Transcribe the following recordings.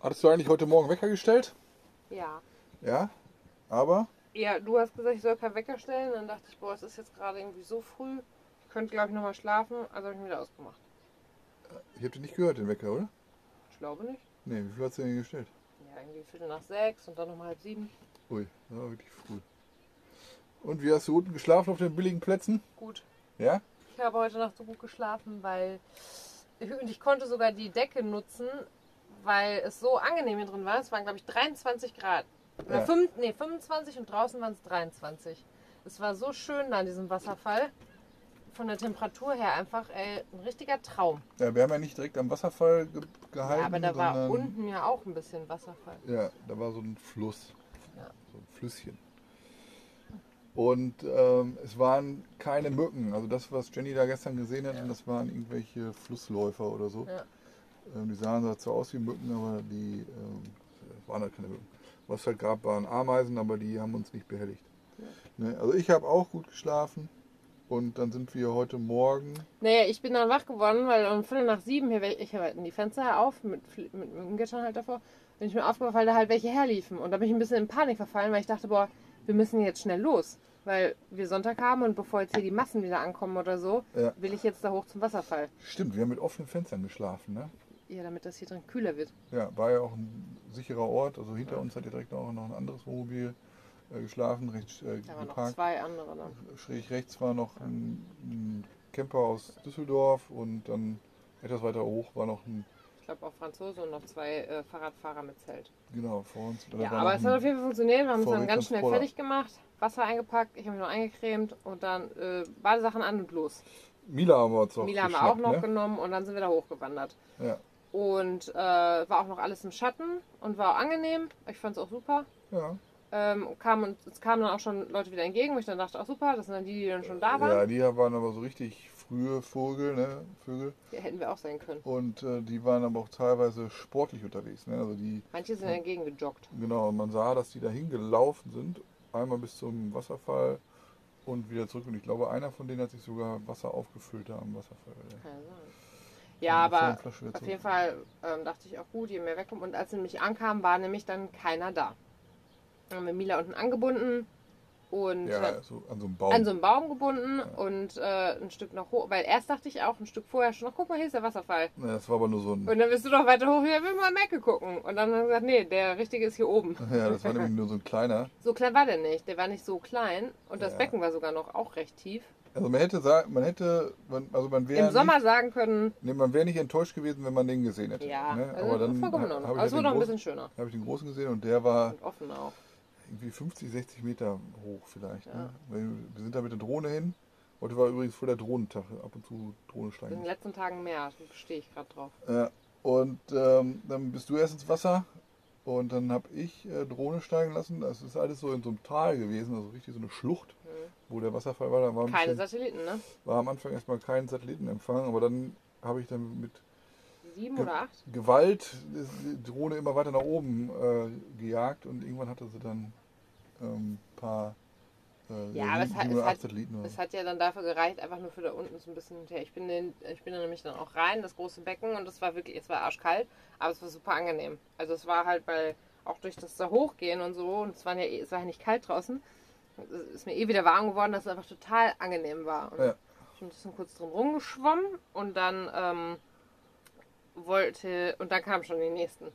Hattest du eigentlich heute Morgen Wecker gestellt? Ja. Ja. Aber? Ja, du hast gesagt, ich soll keinen Wecker stellen. Dann dachte ich, boah, es ist jetzt gerade irgendwie so früh. Ich könnte, glaube ich, nochmal schlafen. Also habe ich ihn wieder ausgemacht. Ich habe den nicht gehört, den Wecker, oder? Ich glaube nicht. Nee, wie viel hast du denn gestellt? Ja, irgendwie Viertel nach sechs und dann nochmal halb sieben. Ui, das war wirklich früh. Und wie hast du unten geschlafen auf den billigen Plätzen? Gut. Ja? Ich habe heute Nacht so gut geschlafen, weil und ich konnte sogar die Decke nutzen, weil es so angenehm hier drin war. Es waren, glaube ich, 23 Grad. Oder Ja. fünf, nee, 25 und draußen waren es 23. Es war so schön da an diesem Wasserfall. Von der Temperatur her einfach ey, ein richtiger Traum. Ja, wir haben ja nicht direkt am Wasserfall ge gehalten. Ja, aber da war unten ja auch ein bisschen Wasserfall. Ja, da war so ein Fluss. Ja. So ein Flüsschen. Und ähm, es waren keine Mücken. Also das, was Jenny da gestern gesehen hat, Ja. das waren irgendwelche Flussläufer oder so. Ja. Ähm, die sahen zwar so aus wie Mücken, aber die ähm, waren halt keine Mücken. Was es halt gab, waren Ameisen, aber die haben uns nicht behelligt. Ne? Also ich habe auch gut geschlafen. Und dann sind wir heute Morgen. Naja, ich bin dann wach geworden, weil um Viertel nach sieben hier, ich hatten die Fenster auf mit, Fl- mit Mückengittern halt davor. Und ich bin aufgewacht, weil da halt welche herliefen. Und da bin ich ein bisschen in Panik verfallen, weil ich dachte, boah, wir müssen jetzt schnell los. Weil wir Sonntag haben und bevor jetzt hier die Massen wieder ankommen oder so, Ja. will ich jetzt da hoch zum Wasserfall. Stimmt, wir haben mit offenen Fenstern geschlafen. Ne? Ja, damit das hier drin kühler wird. Ja, war ja auch ein sicherer Ort. Also hinter uns hat ja direkt auch noch ein anderes Wohnmobil äh, geschlafen, recht äh, Da waren noch geparkt. zwei andere dann. Schräg rechts war noch ein, ein Camper aus Düsseldorf und dann etwas weiter hoch war noch ein, Ich glaube auch Franzose und noch zwei äh, Fahrradfahrer mit Zelt. genau, vor uns. Ja, aber es hat auf jeden Fall funktioniert. Wir haben uns dann ganz schnell fertig gemacht, Wasser eingepackt, ich habe mich noch eingecremt und dann äh, Badesachen an und los. Mila haben wir uns noch Mila haben wir auch noch ne? genommen und dann sind wir da hochgewandert. Ja, Und äh, war auch noch alles im Schatten und war auch angenehm. Ich fand es auch super. ja. Ähm, kam, und es kamen dann auch schon Leute wieder entgegen, wo ich dann dachte, auch super, das sind dann die, die dann schon da ja, waren. die waren aber so richtig frühe Vögel, ne? Vögel. Ja, hätten wir auch sein können. Und äh, die waren aber auch teilweise sportlich unterwegs. Ne? Also die, Manche sind entgegen gejoggt. genau, man sah, dass die dahin gelaufen sind. Einmal bis zum Wasserfall und wieder zurück. Und ich glaube, einer von denen hat sich sogar Wasser aufgefüllt da am Wasserfall. Ja sein. Ja, Und aber auf zurück. jeden Fall ähm, dachte ich auch gut, je mehr wegkommen. Und als sie nämlich ankamen, war nämlich dann keiner da. Dann haben wir Mila unten angebunden und Ja, so an so einem Baum. an so einem Baum gebunden und äh, ein Stück noch hoch. Weil erst dachte ich auch ein Stück vorher schon, noch, guck mal, hier ist der Wasserfall. Ja, das war aber nur so ein. Und dann bist du doch weiter hoch, ja, will mal Mecke gucken. Und dann haben wir gesagt, nee, der richtige ist hier oben. Ja, das war nämlich nur so ein kleiner. So klein war der nicht. Der war nicht so klein. Und das Ja. Becken war sogar noch auch recht tief. Also man hätte sagen, man hätte, man, also man wäre Im Sommer nicht, sagen können, nee, man wäre nicht enttäuscht gewesen, wenn man den gesehen hätte. ja, ne? also Aber dann vollkommen habe ich, es wurde noch ein bisschen schöner. hab ich den großen gesehen und der war Und offen auch. Irgendwie 50, 60 Meter hoch vielleicht. Ja. Ne? Wir sind da mit der Drohne hin. Heute war übrigens voll der Drohnentag. Ab und zu Drohne In steigen. den letzten Tagen mehr, da stehe ich gerade drauf. Ja. Und ähm, dann bist du erst ins Wasser und dann habe ich äh, Drohne steigen lassen. Das ist alles so in so einem Tal gewesen, also richtig so eine Schlucht, wo der Wasserfall war. Da war, ein Mhm. Keine bisschen, Satelliten, ne? war am Anfang erstmal kein Satellitenempfang, aber dann habe ich dann mit Sieben Ja. oder acht? Gewalt ist die Drohne immer weiter nach oben äh, gejagt und irgendwann hatte sie dann ein paar äh, Ja, aber es hat- es hat- Es hat ja dann dafür gereicht, einfach nur für da unten so ein bisschen hinterher. Ich bin, den, ich bin da nämlich dann auch rein, das große Becken, und es war wirklich, es war arschkalt, aber es war super angenehm. Also es war halt bei, auch durch das da hochgehen und so, und es, waren ja, eh- es war ja nicht kalt draußen, es ist mir eh wieder warm geworden, dass es einfach total angenehm war. Und Ja. Ich bin ein bisschen kurz drum rumgeschwommen und dann ähm, wollte, und dann kamen schon die nächsten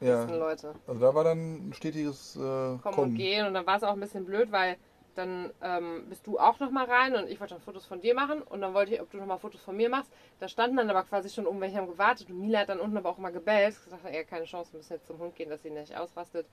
ja, Leute. also da war dann ein stetiges äh, kommen, Kommen. und gehen. Und dann war es auch ein bisschen blöd, weil dann ähm, bist du auch noch mal rein und ich wollte dann Fotos von dir machen und dann wollte ich, ob du noch mal Fotos von mir machst. Da standen dann aber quasi schon um welche haben gewartet und Mila hat dann unten aber auch mal gebellt. Ich gesagt, ja, keine Chance, wir müssen jetzt zum Hund gehen, dass sie nicht ausrastet.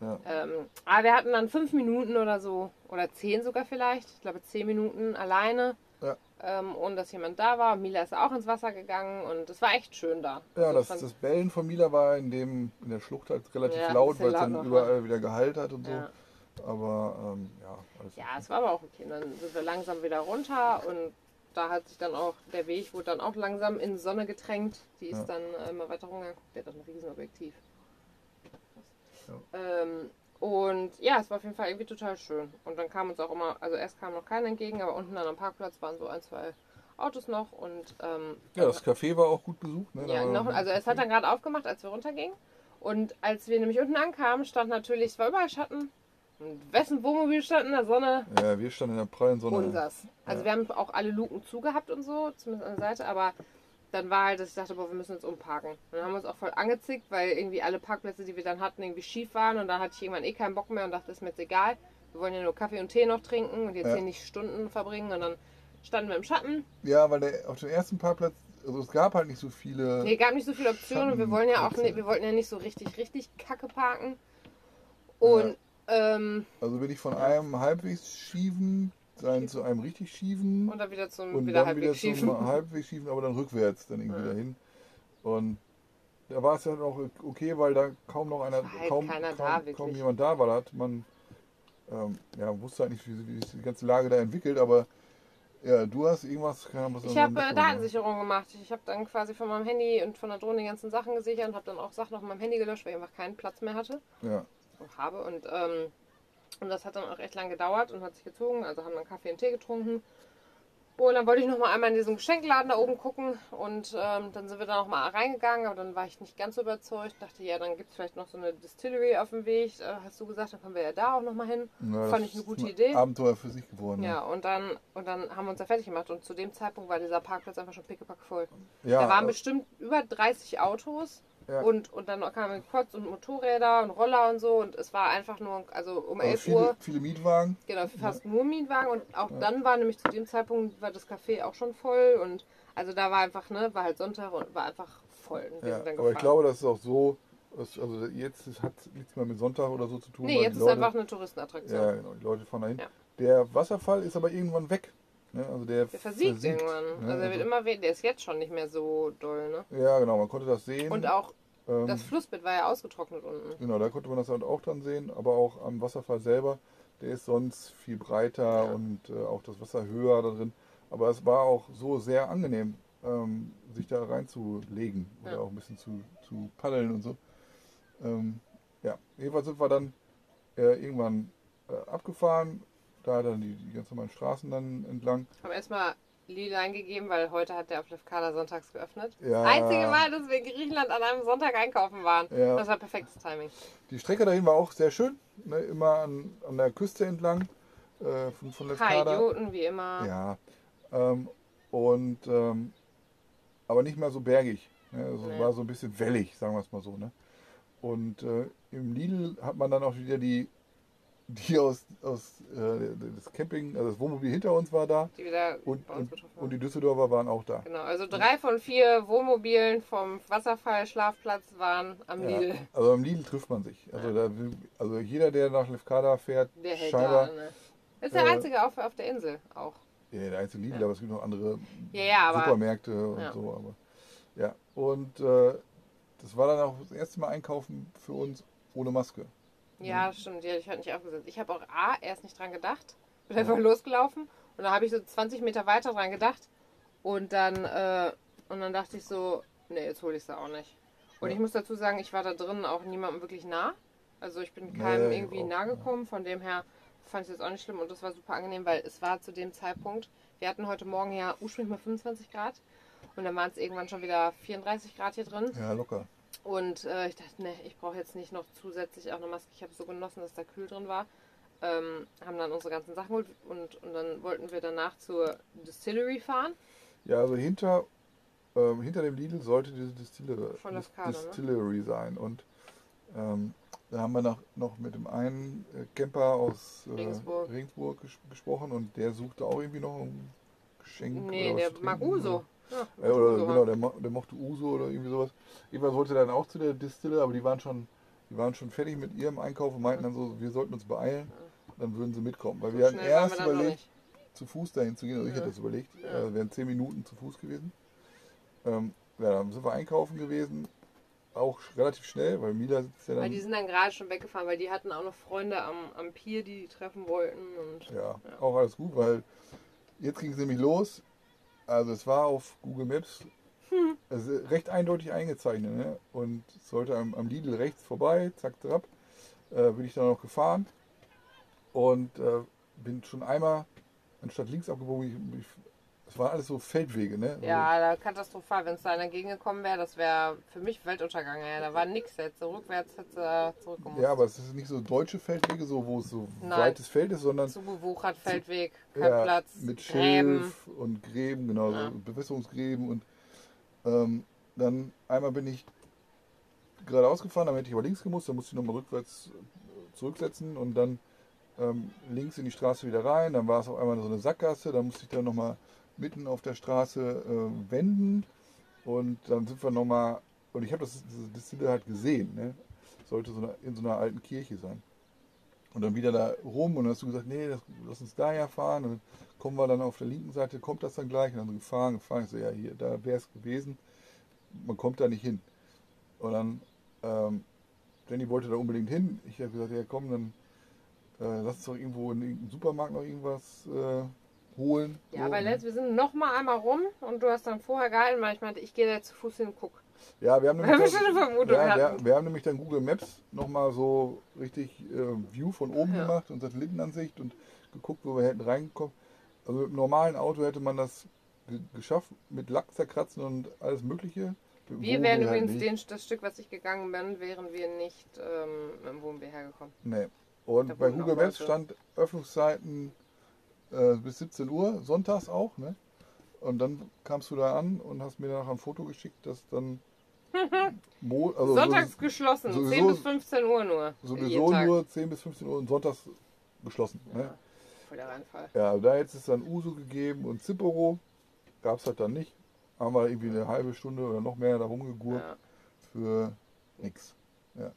Ja. Ähm, aber wir hatten dann fünf Minuten oder so, oder zehn sogar vielleicht, ich glaube zehn Minuten alleine, Ja. ähm, ohne dass jemand da war. Mila ist auch ins Wasser gegangen und es war echt schön da. Ja, Also das, das Bellen von Mila war in dem in der Schlucht halt relativ Ja, laut, weil es dann überall wieder geheilt hat und so. ja. Aber ähm, ja, Ja, es war aber auch okay. Dann sind wir langsam wieder runter und da hat sich dann auch, der Weg wurde dann auch langsam in die Sonne getränkt. Die ist Ja. dann äh, immer weiter rumgeguckt. Der hat ein Riesenobjektiv. Ja. Ähm, und ja, es war auf jeden Fall irgendwie total schön. Und dann kam uns auch immer, also erst kam noch keiner entgegen, aber unten dann am Parkplatz waren so ein, zwei Autos noch und ähm, Ja, das Café war auch gut besucht. Ne? Ja, noch, also es hat dann gerade aufgemacht, als wir runtergingen. Und als wir nämlich unten ankamen, stand natürlich, es war überall Schatten. Und wessen Wohnmobil stand in der Sonne? Ja, wir standen in der prallen Sonne. Unsers. Also Ja. wir haben auch alle Luken zugehabt und so, zumindest an der Seite, aber dann war halt, dass ich dachte, boah, wir müssen jetzt umparken. Und dann haben wir uns auch voll angezickt, weil irgendwie alle Parkplätze, die wir dann hatten, irgendwie schief waren und dann hatte ich irgendwann eh keinen Bock mehr und dachte, ist mir jetzt egal. Wir wollen ja nur Kaffee und Tee noch trinken und jetzt Ja. hier nicht Stunden verbringen und dann standen wir im Schatten. Ja, weil der, auf dem ersten Parkplatz, also es gab halt nicht so viele. Nee, gab nicht so viele Optionen und wir wollen ja auch nicht, wir wollten ja nicht so richtig, richtig kacke parken. Und ähm, Also bin ich von einem halbwegs schiefen sein zu einem richtig schiefen und dann wieder zum und wieder dann halbwegs wieder schief. zum halbwegs schiefen, aber dann rückwärts dann irgendwie Ja. dahin. Und da war es ja auch okay, weil da kaum noch einer, halt kaum, kaum, da, kaum jemand da war. Da hat man ähm, ja, wusste halt nicht, wie, wie sich die ganze Lage da entwickelt, aber ja, du hast irgendwas, keine Ahnung, was Ich habe äh, mitbekommen Datensicherung gemacht. Ich habe dann quasi von meinem Handy und von der Drohne die ganzen Sachen gesichert und habe dann auch Sachen auf meinem Handy gelöscht, weil ich einfach keinen Platz mehr hatte. Ja, Und habe. Und, ähm, und das hat dann auch echt lang gedauert und hat sich gezogen. Also haben dann Kaffee und Tee getrunken. Und dann wollte ich noch mal einmal in diesen Geschenkladen da oben gucken und ähm, dann sind wir da noch mal reingegangen, aber dann war ich nicht ganz so überzeugt. Dachte, ja, dann gibt es vielleicht noch so eine Distillery auf dem Weg. Äh, hast du gesagt, dann können wir ja da auch noch mal hin. ja Fand ich eine gute ist ein Idee. Abenteuer für sich geworden. Ja, und dann, und dann haben wir uns da fertig gemacht und zu dem Zeitpunkt war dieser Parkplatz einfach schon pickepack voll. ja, da waren äh, bestimmt über 30 Autos Ja. und, und dann kamen Quads und Motorräder und Roller und so und es war einfach nur, also um also 11 viele, Uhr, viele Mietwagen. genau, fast nur Mietwagen und auch dann war nämlich zu dem Zeitpunkt, war das Café auch schon voll und also da war einfach, ne, war halt Sonntag und war einfach voll. Ja, aber ich glaube, das ist auch so, also jetzt hat nichts mehr mit Sonntag oder so zu tun. Nee, jetzt ist Leute, einfach eine Touristenattraktion. Ja, genau, die Leute fahren dahin. Ja. Der Wasserfall ist aber irgendwann weg. Ne? Also der, Der versiegt, irgendwann. ne? Also er wird Also- immer weniger, der ist jetzt schon nicht mehr so doll, ne? Ja, genau, man konnte das sehen. Und auch ähm, das Flussbett war ja ausgetrocknet unten. Genau, da konnte man das halt auch dann sehen, aber auch am Wasserfall selber, der ist sonst viel breiter Ja. und äh, auch das Wasser höher da drin. Aber es war auch so sehr angenehm, ähm, sich da reinzulegen oder Ja. auch ein bisschen zu, zu paddeln und so. Ähm, ja, jedenfalls sind wir dann äh, irgendwann äh, abgefahren, da dann die, die ganz normalen Straßen dann entlang. Haben erstmal Lidl eingegeben, weil heute hat der auf Lefkada sonntags geöffnet. Ja. Das einzige Mal, dass wir in Griechenland an einem Sonntag einkaufen waren. Ja. Das war perfektes Timing. Die Strecke dahin war auch sehr schön, ne? immer an, an der Küste entlang äh, von, von Paar Lefkada. Idioten, wie immer. Ja. Ähm, und ähm, aber nicht mehr so bergig. Ne? Also Nee. war so ein bisschen wellig, sagen wir es mal so. Ne? Und äh, im Lidl hat man dann auch wieder die, die aus, aus äh, das Camping, also das Wohnmobil hinter uns war da Die wieder und, bei uns betroffen und die Düsseldorfer waren auch da. Genau, also drei von vier Wohnmobilen vom Wasserfall-Schlafplatz waren am Ja, Lidl. also am Lidl trifft man sich. Also, da, will- also jeder, der nach Lefkada fährt, Der hält scheinbar, da. Ne? Ist der äh, einzige auf, auf der Insel auch. Ja, der einzige Lidl, Ja. aber es gibt noch andere Ja, ja, aber- Supermärkte und Ja. so. Aber ja, und äh, das war dann auch das erste Mal einkaufen für uns ohne Maske. Ja, stimmt, die hatte ich heute nicht aufgesetzt. Ich habe auch A, erst nicht dran gedacht. Bin einfach losgelaufen und dann habe ich so 20 Meter weiter dran gedacht. Und dann, äh, und dann dachte ich so, nee, jetzt hole ich sie auch nicht. Und Ja. ich muss dazu sagen, ich war da drinnen auch niemandem wirklich nah. Also ich bin keinem Nee, irgendwie auch, nahe gekommen. Von dem her fand ich es jetzt auch nicht schlimm und das war super angenehm, weil es war zu dem Zeitpunkt, wir hatten heute Morgen ja ursprünglich mal 25 Grad und dann waren es irgendwann schon wieder 34 Grad hier drin. Ja, locker. Und äh, ich dachte, ne, ich brauche jetzt nicht noch zusätzlich auch eine Maske. Ich habe so genossen, dass da kühl drin war. Ähm, haben dann unsere ganzen Sachen geholt und, und dann wollten wir danach zur Distillery fahren. Ja, also hinter, ähm, hinter dem Lidl sollte diese Distillery, Von Lefkada, ne? Distillery sein. Und ähm, da haben wir noch, noch mit dem einen äh, Camper aus äh, Regensburg. Regensburg ges gesprochen und der suchte auch irgendwie noch ein Geschenk. Nee, der zu mag trinken. Uso. Ja, Ja, oder genau, der, der mochte Uso oder irgendwie sowas. Jedenfalls wollte dann auch zu der Distille, aber die waren schon, die waren schon fertig mit ihrem Einkauf und meinten dann so, wir sollten uns beeilen, dann würden sie mitkommen. Weil So wir hatten erst wir überlegt, zu Fuß dahin zu gehen, also ich Ja. hätte das überlegt, Ja. äh, wären zehn Minuten zu Fuß gewesen. Ähm, ja, dann sind wir einkaufen gewesen, auch relativ schnell, weil Mila sitzt ja Weil dann, die sind dann gerade schon weggefahren, weil die hatten auch noch Freunde am, am Pier, die die treffen wollten. Und ja, auch alles gut, weil jetzt ging es nämlich los. Also es war auf Google Maps Hm. ist recht eindeutig eingezeichnet. Ne? Und es sollte am, am Lidl rechts vorbei, zack, trapp, äh, bin ich dann noch gefahren. Und äh, bin schon einmal anstatt links abgebogen, bin ich, es waren alles so Feldwege, ne? Also, Ja, da katastrophal. Wenn es da einer gegengekommen wäre, das wäre für mich Weltuntergang. Ja, da war nichts. Jetzt so rückwärts hätte äh, zurückgemusst. ja, aber es ist nicht so deutsche Feldwege, so wo es so Nein. weites Feld ist, sondern Zugewuchert, Feldweg, kein ja, Platz, mit. Schilf und Gräben, genau, Ja. so Bewässerungsgräben und ähm, dann einmal bin ich geradeaus gefahren, dann hätte ich aber links gemusst, dann musste ich nochmal rückwärts äh, zurücksetzen und dann ähm, links in die Straße wieder rein, dann war es auf einmal so eine Sackgasse, dann musste ich dann nochmal mitten auf der Straße äh, wenden und dann sind wir nochmal, und ich habe das, diese Distille halt gesehen, ne? sollte so eine, in so einer alten Kirche sein. Und dann wieder da rum und dann hast du gesagt, nee, das, lass uns daher fahren. Und dann kommen wir dann auf der linken Seite, kommt das dann gleich? Und dann so gefahren, gefahren. Ich so, ja, hier, da wäre es gewesen. Man kommt da nicht hin. Und dann, ähm, Jenny wollte da unbedingt hin. Ich habe gesagt, ja komm, dann äh, lass uns doch irgendwo in irgendeinem Supermarkt noch irgendwas äh, holen. Ja, So, ne? letzt, wir sind noch mal einmal rum und du hast dann vorher gehalten, weil ich meinte, ich gehe da zu Fuß hin und guck. Ja, wir haben Weil nämlich, dann, ja, wir, wir haben nämlich dann Google Maps nochmal so richtig äh, View von oben Ja. gemacht und Satellitenansicht und geguckt, wo wir hätten reingekommen. Also mit einem normalen Auto hätte man das ge geschafft, mit Lack zerkratzen und alles Mögliche. Mit Wir wären halt übrigens den, das Stück, was ich gegangen bin, wären wir nicht ähm, mit dem Wohnmobil hergekommen. Nee. Und Da bei Google Maps stand Öffnungszeiten äh, bis 17 Uhr, sonntags auch, ne? Und dann kamst du da an und hast mir danach ein Foto geschickt, dass dann Mo also Sonntags so, geschlossen, sowieso- 10 bis 15 Uhr nur. sowieso nur 10 bis 15 Uhr und sonntags geschlossen. Ne? Ja, voll der Reinfall. Ja, da hätte es dann Uso gegeben und Zipporo. Gab es halt dann nicht. Haben wir irgendwie eine halbe Stunde oder noch mehr da rumgegurt Ja. für nix. Ja.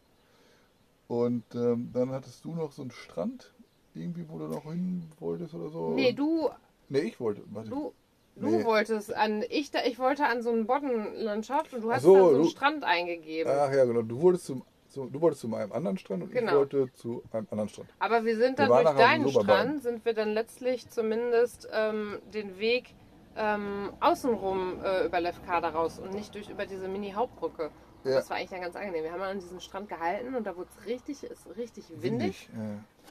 Und ähm, dann hattest du noch so einen Strand, irgendwie, wo du noch hin wolltest oder so. Nee, du, Nee, ich wollte. Warte. du, du Nee. wolltest an, ich, da, ich wollte an so eine Boddenlandschaft und du hast so, dann so einen du- Strand eingegeben. Ach ja, genau. Du wolltest zum, zu, du wolltest zu einem anderen Strand und ich Genau. wollte zu einem anderen Strand. Aber wir sind dann Wir durch deinen Strand, sind wir dann letztlich zumindest ähm, den Weg ähm, außenrum äh, über Lefkada raus und nicht durch über diese Mini-Hauptbrücke. Ja. Das war eigentlich dann ganz angenehm. Wir haben an diesem Strand gehalten und da wurde es richtig, ist richtig windig. Ja.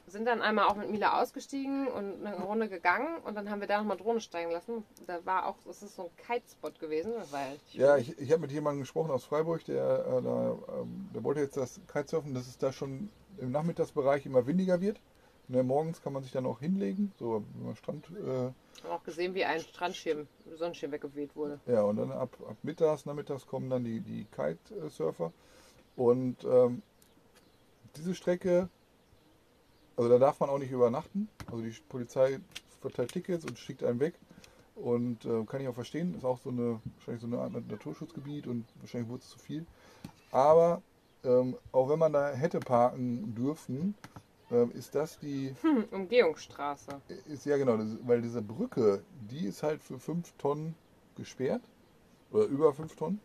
Sind dann einmal auch mit Mila ausgestiegen und eine Runde gegangen und dann haben wir da nochmal Drohne steigen lassen. Da war auch, das ist so ein Kitespot gewesen. Das war richtig Ja, ich, ich habe mit jemandem gesprochen aus Freiburg, der, äh, da, ähm, der wollte jetzt das Kitesurfen, dass es da schon im Nachmittagsbereich immer windiger wird. Ne, morgens kann man sich dann auch hinlegen, so man Strand. Äh, haben auch gesehen, wie ein Strandschirm, Sonnenschirm weggeweht wurde. ja, und dann ab, ab mittags, nachmittags kommen dann die, die Kitesurfer. Und ähm, diese Strecke, also da darf man auch nicht übernachten. Also die Polizei verteilt Tickets und schickt einen weg. Und äh, kann ich auch verstehen, ist auch so eine, wahrscheinlich so eine Art Naturschutzgebiet und wahrscheinlich wurde es zu viel. Aber ähm, auch wenn man da hätte parken dürfen, ähm, ist das die, Hm, Umgehungsstraße. ist ja genau, das, weil diese Brücke, die ist halt für 5 Tonnen gesperrt oder über 5 Tonnen.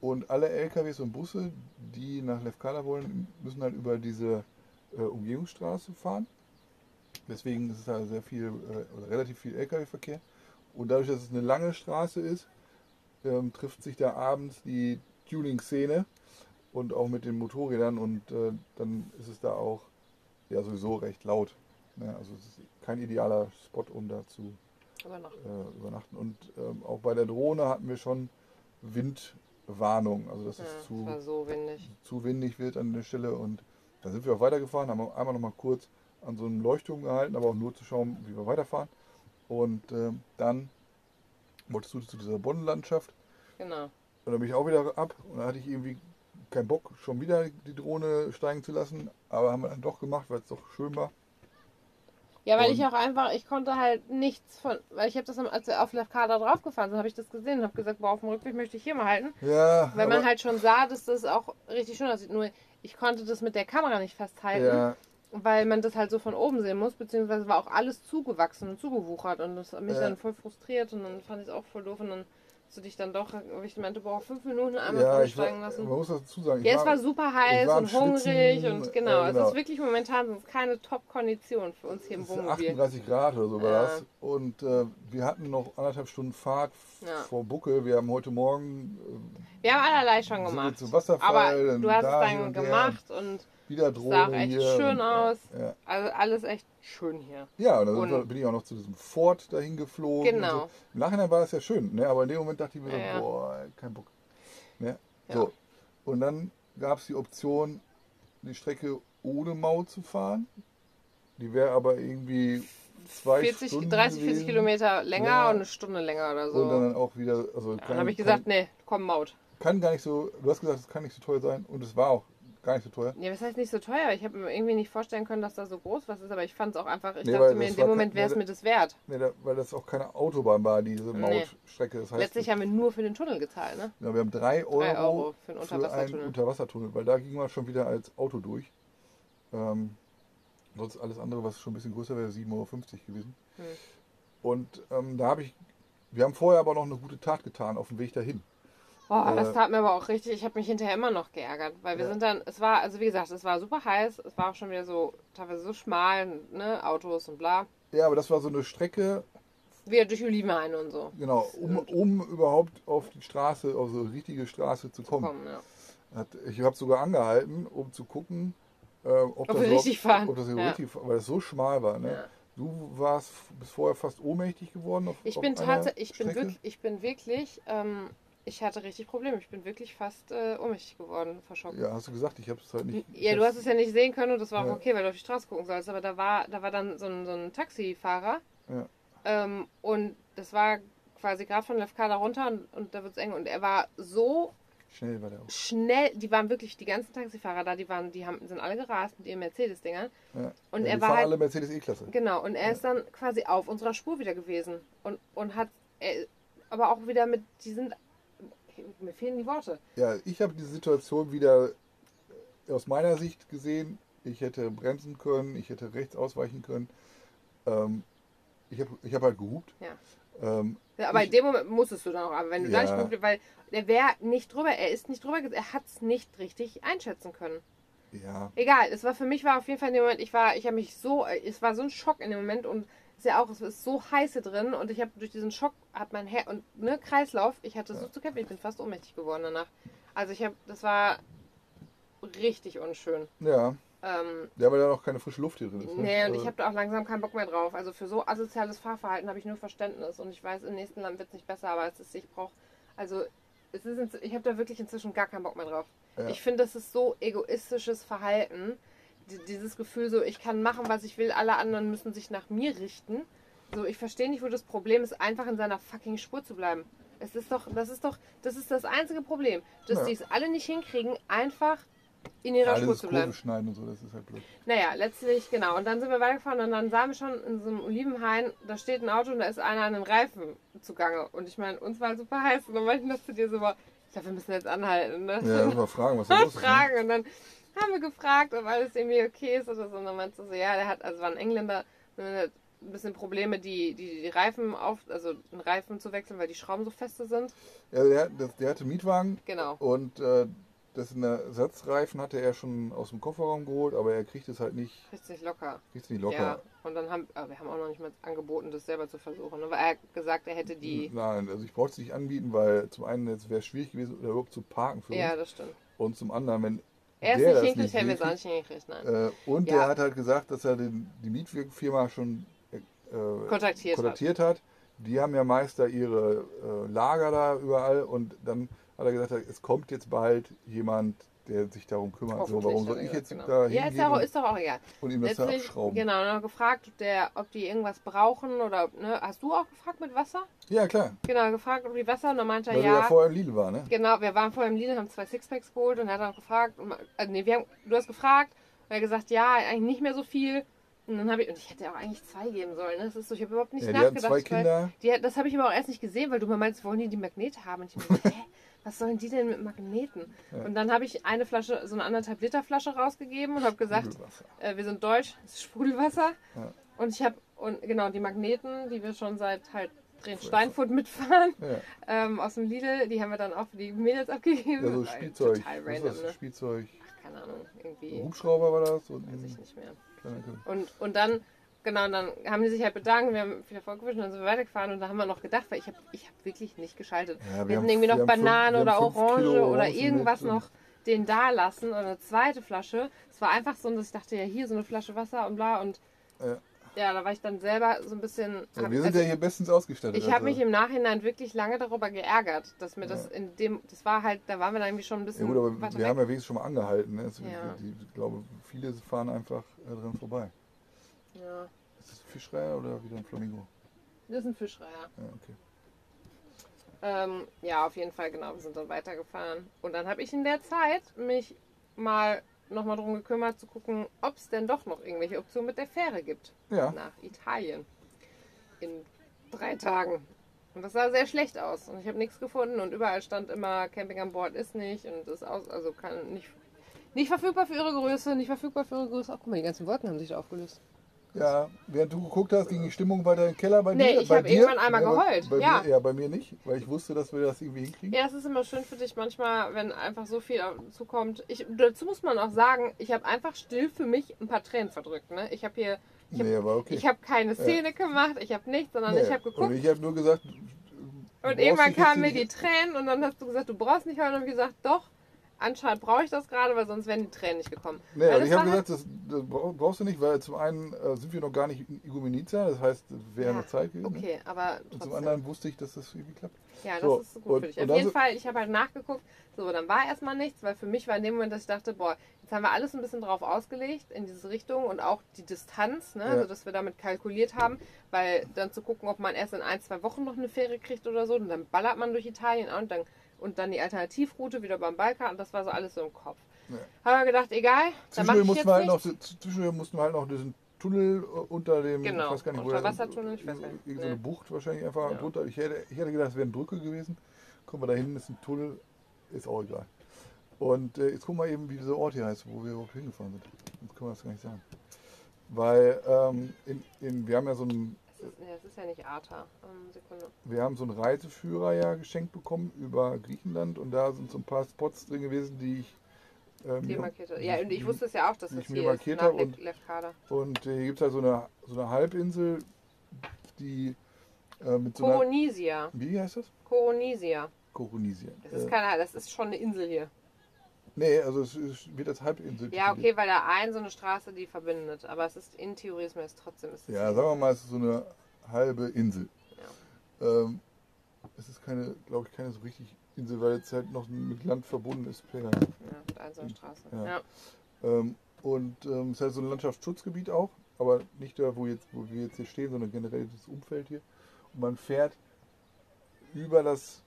Und alle LKWs und Busse, die nach Lefkada wollen, müssen halt über diese äh, Umgehungsstraße fahren. Deswegen ist es da sehr viel äh, oder relativ viel LKW-Verkehr. Und dadurch, dass es eine lange Straße ist, ähm, trifft sich da abends die Tuning-Szene und auch mit den Motorrädern und äh, dann ist es da auch ja sowieso recht laut. Ne? Also es ist kein idealer Spot, um da zu Übernachten. äh, übernachten. Und ähm, auch bei der Drohne hatten wir schon Windwarnung, also dass Ja, es zu, so windig. zu windig wird an der Stelle. Und da sind wir auch weitergefahren, haben einmal noch mal kurz an so einem Leuchtturm gehalten, aber auch nur zu schauen, wie wir weiterfahren. Und ähm, dann wolltest du zu dieser Boddenlandschaft Genau. und dann bin ich auch wieder ab und dann hatte ich irgendwie keinen Bock, schon wieder die Drohne steigen zu lassen, aber haben wir dann doch gemacht, weil es doch schön war. Ja, weil Und- ich auch einfach, ich konnte halt nichts von, weil ich habe das, als wir auf Lefkada draufgefahren sind, habe ich das gesehen und habe gesagt, boah, auf dem Rückweg möchte ich hier mal halten. Ja, Weil man halt schon sah, dass das auch richtig schön aussieht. Nur ich konnte das mit der Kamera nicht festhalten, ja, weil man das halt so von oben sehen muss, beziehungsweise war auch alles zugewachsen und zugewuchert und das hat mich Ja. dann voll frustriert und dann fand ich es auch voll doof und dann hast du dich dann doch, ich meinte, boah, fünf Minuten einmal ja, war, steigen lassen. man muss dazu sagen. Ja, es war- war super heiß war und hungrig Schwitzen, und äh, genau, es genau. ist wirklich momentan sind es keine Top-Kondition für uns hier im Wohnmobil. 38 Grad oder so war Ja. das. Und äh, wir hatten noch anderthalb Stunden Fahrt Ja. vor Bucke. Wir haben heute Morgen Wir haben allerlei schon gemacht. aber du hast es dann und gemacht und äh, wieder Drohne sah echt hier. schön und, aus. Ja, Also alles echt schön hier. Ja, und dann bin ich auch noch zu diesem Fort dahin geflogen. Genau. So. Im Nachhinein war das ja schön, ne? aber in dem Moment dachte ich mir so, Ja, boah, kein Bock. Ne? Ja. So. Und dann gab es die Option, die Strecke ohne Maut zu fahren. Die wäre aber irgendwie zwei 40, Stunden 30, 40 gewesen. Kilometer länger Ja. und eine Stunde länger oder so. Und dann auch wieder, also Ja, dann habe ich gesagt, kann, nee, komm, Maut. kann gar nicht so, du hast gesagt, es kann nicht so teuer sein und es war auch gar nicht so teuer. Ja, was heißt nicht so teuer? Ich habe mir irgendwie nicht vorstellen können, dass da so groß was ist, aber ich fand es auch einfach, ich Nee, dachte mir, in dem Moment wäre es nee, mir das wert. Ne, da, weil das auch keine Autobahn war, diese Nee. Mautstrecke. Das heißt, Letztlich haben wir nur für den Tunnel gezahlt, ne? ja, wir haben drei Euro, Drei Euro für einen für einen Unterwassertunnel. Unterwassertunnel, weil da ging man schon wieder als Auto durch. Ähm, sonst alles andere, was schon ein bisschen größer wäre, 7,50 Euro gewesen. Hm. Und ähm, da habe ich, wir haben vorher aber noch eine gute Tat getan auf dem Weg dahin. Oh, das tat mir aber auch richtig. Ich habe mich hinterher immer noch geärgert, weil wir Ja. sind dann, es war, also wie gesagt, es war super heiß, es war auch schon wieder so, teilweise so schmal, ne, Autos und bla. Ja, aber das war so eine Strecke, Wieder durch Olivenhain und so. genau, um, um überhaupt auf die Straße, auf so eine richtige Straße zu kommen. Kommen, ja. Ich habe sogar angehalten, um zu gucken, äh, ob, Ob das wir richtig fahren. Ob das Ja. richtig, weil es so schmal war. Ne? Ja. Du warst bist vorher fast ohnmächtig geworden. Auf, Ich auf bin einer tatsächlich, ich bin wirklich, ich bin wirklich, ähm, ich hatte richtig Probleme. Ich bin wirklich fast äh, ohnmächtig geworden vor Schock. Ja, hast du gesagt, ich habe es halt nicht. Ja, du hast es ja nicht sehen können und das war auch Ja. okay, weil du auf die Straße gucken sollst. Aber da war, da war dann so ein, so ein Taxifahrer Ja. ähm, und das war quasi gerade von Lefkada runter und, und da wird es eng. Und er war so Schnell war der auch. schnell, die waren wirklich, die ganzen Taxifahrer da, die waren, die haben, sind alle gerast mit ihren Mercedes-Dingern. Ja. Und ja, er war halt- alle Mercedes E-Klasse. Genau, und er ist dann quasi auf unserer Spur wieder gewesen. Und, und hat, er, aber auch wieder mit, die sind, mir fehlen die Worte. Ja, ich habe diese Situation wieder äh, aus meiner Sicht gesehen. Ich hätte bremsen können, ich hätte rechts ausweichen können. Ähm, ich habe ich hab halt gehupt. Ja. Ähm, Ja, aber Ich- in dem Moment musstest du dann auch, aber wenn du da Ja. nicht gut, weil der wäre nicht drüber, er ist nicht drüber, er hat es nicht richtig einschätzen können. ja, Egal, es war für mich war auf jeden Fall in dem Moment, ich war, ich habe mich so, es war so ein Schock in dem Moment und ist ja auch, es ist so heiß hier drin und ich habe durch diesen Schock hat mein Herz und ne Kreislauf, ich hatte so zu kämpfen, ich bin fast ohnmächtig geworden danach. Also ich habe, das war richtig unschön. ja. Ähm, Ja, weil da noch keine frische Luft hier drin ist. Ne? nee, und ich Also, habe da auch langsam keinen Bock mehr drauf. Also für so asoziales Fahrverhalten habe ich nur Verständnis und ich weiß, im nächsten Land wird es nicht besser, aber es ist, ich brauche, also es ist, ich habe da wirklich inzwischen gar keinen Bock mehr drauf. Ja. Ich finde, das ist so egoistisches Verhalten. Die- Dieses Gefühl so, ich kann machen, was ich will, alle anderen müssen sich nach mir richten. So, ich verstehe nicht, wo das Problem ist, einfach in seiner fucking Spur zu bleiben. Es ist doch, das ist doch, das ist das einzige Problem, dass Ja. die es alle nicht hinkriegen, einfach in ihrer alles Spur zu bleiben. Kurve schneiden und so, das ist halt blöd. Naja, letztlich, genau. Und dann sind wir weitergefahren und dann sahen wir schon in so einem Olivenhain, da steht ein Auto und da ist einer an den Reifen zugange. Und ich meine, uns war halt super heiß und dann meinte ich noch zu dir so, ich glaube, wir müssen jetzt anhalten. Ne? Ja, mal fragen, was da los ist. Ne? fragen. Und dann haben wir gefragt, ob alles irgendwie okay ist oder so. Und dann meinte sie so, ja, der hat, also war ein Engländer, ein bisschen Probleme, die, die, die Reifen auf, also den Reifen zu wechseln, weil die Schrauben so feste sind. Ja, der, das, der hatte Mietwagen Genau. und äh, dessen Ersatzreifen hatte er schon aus dem Kofferraum geholt, aber er kriegt es halt nicht, Richtig locker. kriegt es nicht locker. Ja. Und dann haben, wir haben auch noch nicht mal angeboten, das selber zu versuchen. Ne? Weil er hat gesagt, er hätte die. Nein, also ich brauchte es nicht anbieten, weil zum einen wäre es schwierig gewesen, überhaupt zu parken für Ja, uns. das stimmt. Und zum anderen, wenn Er ist nicht wir es auch nicht hingekriegt, nein. Äh, und Ja. der hat halt gesagt, dass er den, die Mietfirma schon äh, Kontaktiert hat. kontaktiert hat. Die haben ja meist da ihre äh, Lager da überall und dann hat er gesagt, es kommt jetzt bald jemand, der sich darum kümmert. So, warum soll ich jetzt genau. da Ja, ist, hingehen auch, und, ist doch auch egal. und ihm das da abschrauben? genau, dann haben wir gefragt, ob, der, ob die irgendwas brauchen oder, ne, hast du auch gefragt mit Wasser? Ja, klar, Genau, gefragt, ob die Wasser und dann meinte er, weil ja ja. vorher in Lidl waren, ne? Genau, wir waren vorher im Lidl, haben zwei Sixpacks geholt und er hat dann gefragt, und, äh, nee, wir haben, du hast gefragt, und er hat gesagt, ja, eigentlich nicht mehr so viel. Und dann habe ich, und ich hätte auch eigentlich zwei geben sollen, ne? Das ist so, ich habe überhaupt nicht Ja, die nachgedacht. zwei weil- Kinder. Die, das habe ich aber auch erst nicht gesehen, weil du mal meinst, wollen die die Magnete haben? Und ich mir hä? Was sollen die denn mit Magneten? Ja. Und dann habe ich eine Flasche, so eine anderthalb Liter Flasche rausgegeben und habe gesagt, äh, wir sind deutsch, es ist Sprudelwasser. Ja. Und ich habe, und genau, die Magneten, die wir schon seit halt Drehen Steinfurt mitfahren, Ja, ähm, aus dem Lidl, die haben wir dann auch für die Mädels abgegeben. ja so Spielzeug. Total Was ist random, das? ne? Spielzeug. Ach, keine Ahnung, irgendwie, Hubschrauber war das? Und weiß ich nicht mehr. Und, und dann, genau, und dann haben die sich halt bedankt, wir haben viel Erfolg gewünscht und dann sind wir weitergefahren und da haben wir noch gedacht, weil ich habe ich hab wirklich nicht geschaltet. Ja, wir haben- hätten irgendwie noch wir Bananen wir oder Orange oder irgendwas noch den da lassen oder eine zweite Flasche. Es war einfach so, dass ich dachte, ja, hier so eine Flasche Wasser und bla und Ja. ja, da war ich dann selber so ein bisschen. Ja, wir sind also ja hier bestens ausgestattet. ich habe also. mich im Nachhinein wirklich lange darüber geärgert, dass mir das Ja. in dem, das war halt, da waren wir dann irgendwie schon ein Ja bisschen gut, aber wir weg. haben ja wenigstens schon mal angehalten. Ne? Also Ja. die, ich glaube, viele fahren einfach dran vorbei. Ja. Ist das ein Fischreiher oder wieder ein Flamingo? Das ist ein Fischreiher. Ja, okay. Ähm, ja, auf jeden Fall, genau. Wir sind dann weitergefahren. Und dann habe ich in der Zeit mich mal nochmal drum gekümmert, zu gucken, ob es denn doch noch irgendwelche Optionen mit der Fähre gibt. Ja, Nach Italien. In drei Tagen. Und das sah sehr schlecht aus. Und ich habe nichts gefunden. Und überall stand immer, Camping an Bord ist nicht. Und ist aus, also kann nicht, nicht verfügbar für ihre Größe, nicht verfügbar für ihre Größe. Ach, guck mal, die ganzen Wolken haben sich da aufgelöst. Ja. Während du geguckt hast, ging die Stimmung weiter in den Keller bei Nee, dir. ich bei hab dir? irgendwann einmal ja, bei- geheult, Bei ja. Mir, ja, bei mir nicht, weil ich wusste, dass wir das irgendwie hinkriegen. Ja, es ist immer schön für dich manchmal, wenn einfach so viel zukommt. Ich, dazu muss man auch sagen, ich habe einfach still für mich ein paar Tränen verdrückt. Ne? Ich habe hier, ich habe nee, aber okay. ich hab keine Szene gemacht, ich habe nichts, sondern ich habe geguckt. Und ich habe nur gesagt, Und irgendwann kamen mir die Tränen und dann hast du gesagt, du brauchst nicht heulen. Und ich gesagt, doch, anscheinend brauche ich das gerade, weil sonst wären die Tränen nicht gekommen. Nee, das ich habe war halt- gesagt, das, das bra- brauchst du nicht, weil zum einen äh, sind wir noch gar nicht in Igumeniza, das heißt, es wäre Ja, noch Zeit gewesen. Ne? Okay, aber Und zum trotzdem. anderen wusste ich, dass das irgendwie klappt. Ja, das So, ist gut und- für dich. Auf jeden so- Fall, ich habe halt nachgeguckt, so, dann war erstmal nichts, weil für mich war in dem Moment, dass ich dachte, boah, jetzt haben wir alles ein bisschen drauf ausgelegt in diese Richtung und auch die Distanz, ne, Ja. also dass wir damit kalkuliert haben, weil dann zu gucken, ob man erst in ein, zwei Wochen noch eine Fähre kriegt oder so und dann ballert man durch Italien und dann, und dann die Alternativroute wieder beim Balkan und das war so alles so im Kopf. Ja. Haben wir gedacht, egal, dann Zwischendurch ich mussten jetzt wir halt noch, zwischendurch mussten wir halt noch diesen Tunnel äh, unter dem, Genau, ich weiß gar nicht, wo Unterwassertunnel, ich weiß gar nicht. irgend so eine Nee. Bucht wahrscheinlich einfach Ja. drunter. Ich hätte, ich hätte gedacht, es wäre eine Brücke gewesen. Guck mal, da hinten ist ein Tunnel, ist auch egal. Und äh, jetzt guck mal eben, wie dieser Ort hier heißt, wo wir überhaupt hingefahren sind. Jetzt können wir das gar nicht sagen. Weil ähm, in, in, wir haben ja so einen Das ist, nee, das ist ja nicht Arta. Ähm, Sekunde. wir haben so einen Reiseführer ja geschenkt bekommen über Griechenland und da sind so ein paar Spots drin gewesen, die ich ähm, Die markierte. Ja, und ich wusste es ja auch, dass das hier markiert ist, nach und- Lef- Lefkada. Und äh, hier gibt es halt so eine, so eine Halbinsel, die äh, mit so einer. Koronisia. Wie heißt das? Koronisia. Koronisien. Das ist keine, das ist schon eine Insel hier. Nee, also es ist, wird als Halbinsel. Ja, okay, weil da ein so eine Straße die verbindet. Aber es ist in Theorie ist mir das trotzdem. Ist Ja, sagen wir mal, es ist so eine halbe Insel. Ja. Ähm, es ist keine, glaube ich, keine so richtig Insel, weil es halt noch mit Land verbunden ist per. ja, mit ein so eine Straße. Ja. Ja. Ähm, und ähm, es ist halt so ein Landschaftsschutzgebiet auch, aber nicht da, wo, jetzt, wo wir jetzt hier stehen, sondern generell das Umfeld hier. Und man fährt über das